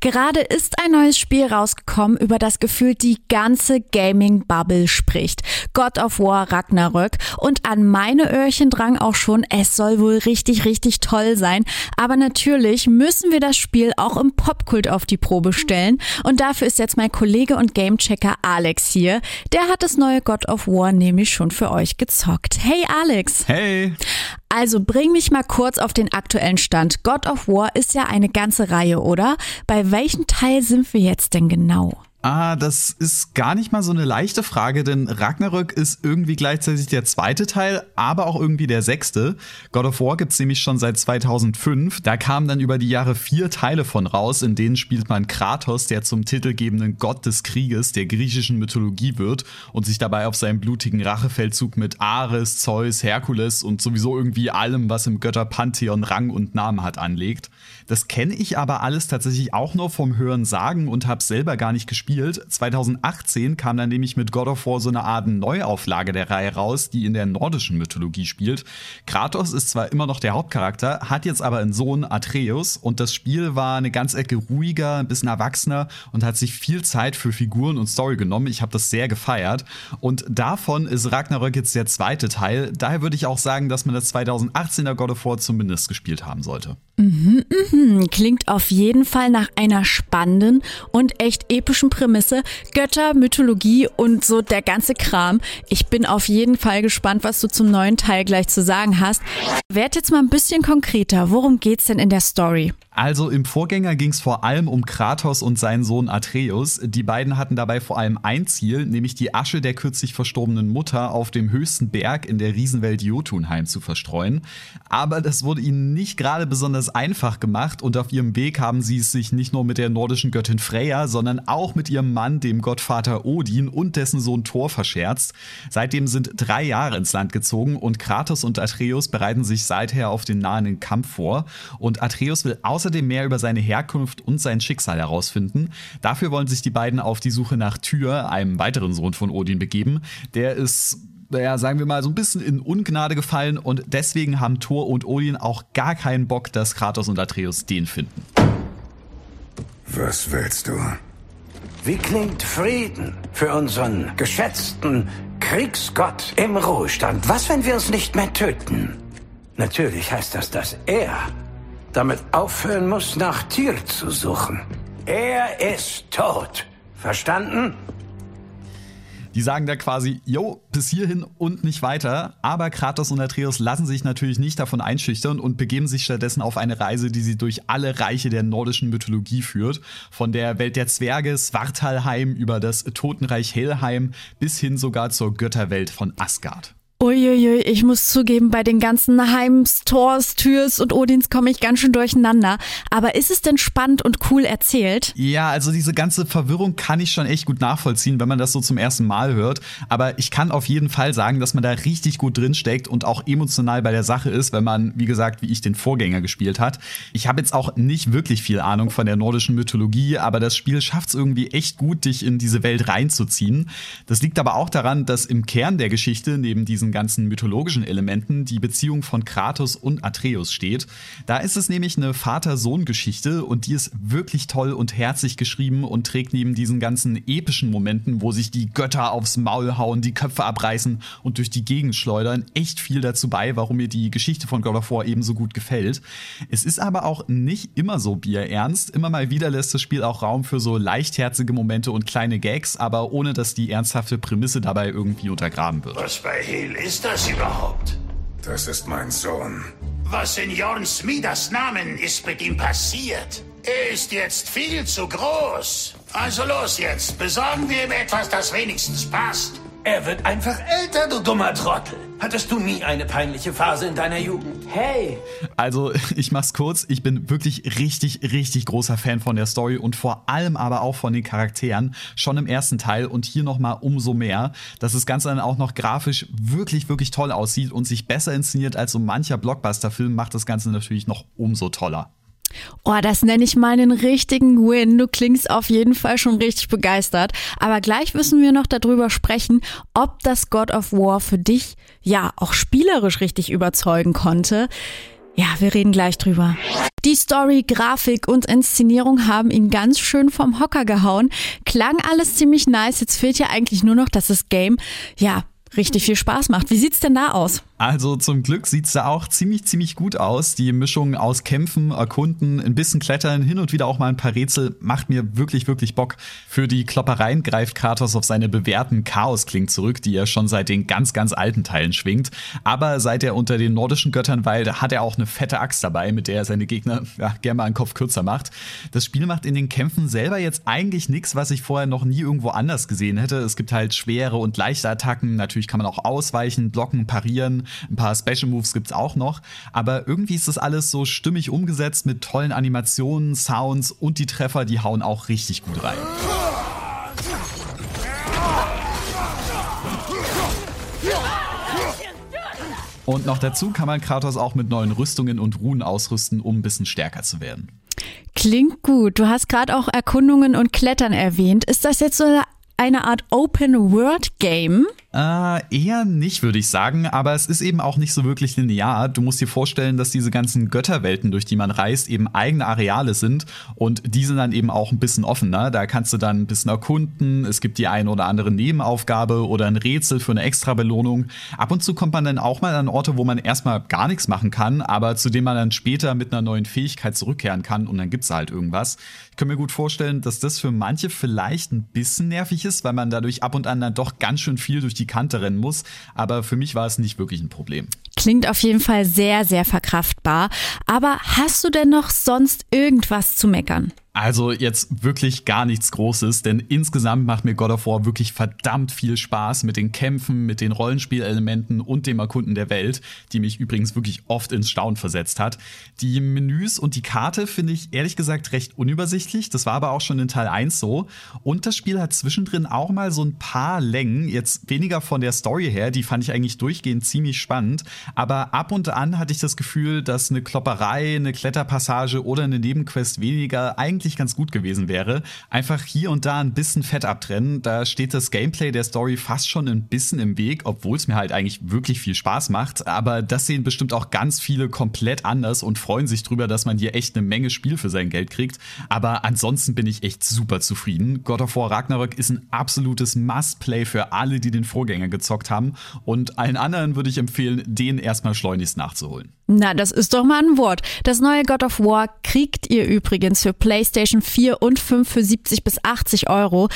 Gerade ist ein neues Spiel rausgekommen, über das gefühlt die ganze Gaming-Bubble spricht. God of War Ragnarök. Und an meine Öhrchen drang auch schon, es soll wohl richtig, richtig toll sein. Aber natürlich müssen wir das Spiel auch im Popkult auf die Probe stellen. Und dafür ist jetzt mein Kollege und Gamechecker Alex hier. Der hat das neue God of War nämlich schon für euch gezockt. Hey Alex. Hey. Also bring mich mal kurz auf den aktuellen Stand. God of War ist ja eine ganze Reihe, oder? Bei welchem Teil sind wir jetzt denn genau? Ah, das ist gar nicht mal so eine leichte Frage, denn Ragnarök ist irgendwie gleichzeitig der zweite Teil, aber auch irgendwie der sechste. God of War gibt's nämlich schon seit 2005. Da kamen dann über die Jahre vier Teile von raus, in denen spielt man Kratos, der zum titelgebenden Gott des Krieges der griechischen Mythologie wird und sich dabei auf seinen blutigen Rachefeldzug mit Ares, Zeus, Herkules und sowieso irgendwie allem, was im Götterpantheon Rang und Namen hat, anlegt. Das kenne ich aber alles tatsächlich auch nur vom Hören sagen und habe selber gar nicht gespielt gespielt. 2018 kam dann nämlich mit God of War so eine Art Neuauflage der Reihe raus, die in der nordischen Mythologie spielt. Kratos ist zwar immer noch der Hauptcharakter, hat jetzt aber einen Sohn Atreus und das Spiel war eine ganz Ecke ruhiger, ein bisschen erwachsener und hat sich viel Zeit für Figuren und Story genommen. Ich habe das sehr gefeiert und davon ist Ragnarök jetzt der zweite Teil. Daher würde ich auch sagen, dass man das 2018er God of War zumindest gespielt haben sollte. Mhm, mhm. Klingt auf jeden Fall nach einer spannenden und echt epischen Prämisse. Götter, Mythologie und so der ganze Kram. Ich bin auf jeden Fall gespannt, was du zum neuen Teil gleich zu sagen hast. Werd jetzt mal ein bisschen konkreter. Worum geht's denn in der Story? Also im Vorgänger ging es vor allem um Kratos und seinen Sohn Atreus. Die beiden hatten dabei vor allem ein Ziel, nämlich die Asche der kürzlich verstorbenen Mutter auf dem höchsten Berg in der Riesenwelt Jotunheim zu verstreuen. Aber das wurde ihnen nicht gerade besonders einfach gemacht und auf ihrem Weg haben sie es sich nicht nur mit der nordischen Göttin Freya, sondern auch mit ihrem Mann, dem Gottvater Odin und dessen Sohn Thor verscherzt. Seitdem sind drei Jahre ins Land gezogen und Kratos und Atreus bereiten sich seither auf den nahenden Kampf vor. Und Atreus will außer außerdem mehr über seine Herkunft und sein Schicksal herausfinden. Dafür wollen sich die beiden auf die Suche nach Tyr, einem weiteren Sohn von Odin, begeben. Der ist naja, sagen wir mal, so ein bisschen in Ungnade gefallen und deswegen haben Thor und Odin auch gar keinen Bock, dass Kratos und Atreus den finden. Was willst du? Wie klingt Frieden für unseren geschätzten Kriegsgott im Ruhestand? Was, wenn wir uns nicht mehr töten? Natürlich heißt das, dass er damit aufhören muss, nach Tier zu suchen. Er ist tot. Verstanden? Die sagen da quasi, jo, bis hierhin und nicht weiter. Aber Kratos und Atreus lassen sich natürlich nicht davon einschüchtern und begeben sich stattdessen auf eine Reise, die sie durch alle Reiche der nordischen Mythologie führt. Von der Welt der Zwerge, Svartalheim über das Totenreich Helheim bis hin sogar zur Götterwelt von Asgard. Uiuiui, ich muss zugeben, bei den ganzen Heims, Thors, Türs und Odins komme ich ganz schön durcheinander. Aber ist es denn spannend und cool erzählt? Ja, also diese ganze Verwirrung kann ich schon echt gut nachvollziehen, wenn man das so zum ersten Mal hört. Aber ich kann auf jeden Fall sagen, dass man da richtig gut drinsteckt und auch emotional bei der Sache ist, wenn man, wie gesagt, wie ich den Vorgänger gespielt hat. Ich habe jetzt auch nicht wirklich viel Ahnung von der nordischen Mythologie, aber das Spiel schafft es irgendwie echt gut, dich in diese Welt reinzuziehen. Das liegt aber auch daran, dass im Kern der Geschichte neben diesen diesen ganzen mythologischen Elementen die Beziehung von Kratos und Atreus steht. Da ist es nämlich eine Vater-Sohn-Geschichte und die ist wirklich toll und herzlich geschrieben und trägt neben diesen ganzen epischen Momenten, wo sich die Götter aufs Maul hauen, die Köpfe abreißen und durch die Gegend schleudern, echt viel dazu bei, warum mir die Geschichte von God of War eben so gut gefällt. Es ist aber auch nicht immer so bierernst. Immer mal wieder lässt das Spiel auch Raum für so leichtherzige Momente und kleine Gags, aber ohne dass die ernsthafte Prämisse dabei irgendwie untergraben wird. Was bei Hel ist das überhaupt? Das ist mein Sohn. Was in Jorn Smidas Namen ist mit ihm passiert? Er ist jetzt viel zu groß. Also los jetzt, besorgen wir ihm etwas, das wenigstens passt. Er wird einfach älter, du dummer Trottel. Hattest du nie eine peinliche Phase in deiner Jugend? Hey! Also, ich mach's kurz. Ich bin wirklich richtig, richtig großer Fan von der Story und vor allem aber auch von den Charakteren. Schon im ersten Teil und hier nochmal umso mehr, dass das Ganze dann auch noch grafisch wirklich, wirklich toll aussieht und sich besser inszeniert als so mancher Blockbuster-Film, macht das Ganze natürlich noch umso toller. Oh, das nenne ich mal einen richtigen Win. Du klingst auf jeden Fall schon richtig begeistert. Aber gleich müssen wir noch darüber sprechen, ob das God of War für dich ja auch spielerisch richtig überzeugen konnte. Ja, wir reden gleich drüber. Die Story, Grafik und Inszenierung haben ihn ganz schön vom Hocker gehauen. Klang alles ziemlich nice. Jetzt fehlt ja eigentlich nur noch, dass das Game, ja, richtig viel Spaß macht. Wie sieht's denn da aus? Also zum Glück sieht's da auch ziemlich, ziemlich gut aus. Die Mischung aus Kämpfen, Erkunden, ein bisschen Klettern, hin und wieder auch mal ein paar Rätsel macht mir wirklich, wirklich Bock. Für die Kloppereien greift Kratos auf seine bewährten Chaos-Klingen zurück, die er schon seit den ganz, ganz alten Teilen schwingt. Aber seit er unter den nordischen Göttern weilt, hat er auch eine fette Axt dabei, mit der er seine Gegner ja, gerne mal einen Kopf kürzer macht. Das Spiel macht in den Kämpfen selber jetzt eigentlich nichts, was ich vorher noch nie irgendwo anders gesehen hätte. Es gibt halt schwere und leichte Attacken. Natürlich kann man auch ausweichen, blocken, parieren. Ein paar Special Moves gibt's auch noch. Aber irgendwie ist das alles so stimmig umgesetzt mit tollen Animationen, Sounds und die Treffer, die hauen auch richtig gut rein. Und noch dazu kann man Kratos auch mit neuen Rüstungen und Runen ausrüsten, um ein bisschen stärker zu werden. Klingt gut. Du hast gerade auch Erkundungen und Klettern erwähnt. Ist das jetzt so eine Art Open-World-Game? Äh, eher nicht, würde ich sagen, aber es ist eben auch nicht so wirklich linear. Du musst dir vorstellen, dass diese ganzen Götterwelten, durch die man reist, eben eigene Areale sind und die sind dann eben auch ein bisschen offener. Da kannst du dann ein bisschen erkunden, es gibt die eine oder andere Nebenaufgabe oder ein Rätsel für eine Extra-Belohnung. Ab und zu kommt man dann auch mal an Orte, wo man erstmal gar nichts machen kann, aber zu denen man dann später mit einer neuen Fähigkeit zurückkehren kann und dann gibt's halt irgendwas. Ich kann mir gut vorstellen, dass das für manche vielleicht ein bisschen nervig ist, weil man dadurch ab und an dann doch ganz schön viel durch die Kante rennen muss. Aber für mich war es nicht wirklich ein Problem. Klingt auf jeden Fall sehr, sehr verkraftbar. Aber hast du denn noch sonst irgendwas zu meckern? Also jetzt wirklich gar nichts Großes, denn insgesamt macht mir God of War wirklich verdammt viel Spaß mit den Kämpfen, mit den Rollenspielelementen und dem Erkunden der Welt, die mich übrigens wirklich oft ins Staunen versetzt hat. Die Menüs und die Karte finde ich ehrlich gesagt recht unübersichtlich, das war aber auch schon in Teil 1 so. Und das Spiel hat zwischendrin auch mal so ein paar Längen, jetzt weniger von der Story her, die fand ich eigentlich durchgehend ziemlich spannend, aber ab und an hatte ich das Gefühl, dass eine Klopperei, eine Kletterpassage oder eine Nebenquest weniger eigentlich ganz gut gewesen wäre. Einfach hier und da ein bisschen Fett abtrennen. Da steht das Gameplay der Story fast schon ein bisschen im Weg, obwohl es mir halt eigentlich wirklich viel Spaß macht. Aber das sehen bestimmt auch ganz viele komplett anders und freuen sich drüber, dass man hier echt eine Menge Spiel für sein Geld kriegt. Aber ansonsten bin ich echt super zufrieden. God of War Ragnarök ist ein absolutes Must-Play für alle, die den Vorgänger gezockt haben. Und allen anderen würde ich empfehlen, erstmal schleunigst nachzuholen. Na, das ist doch mal ein Wort. Das neue God of War kriegt ihr übrigens für PlayStation 4 und 5 für 70 bis 80 Euro.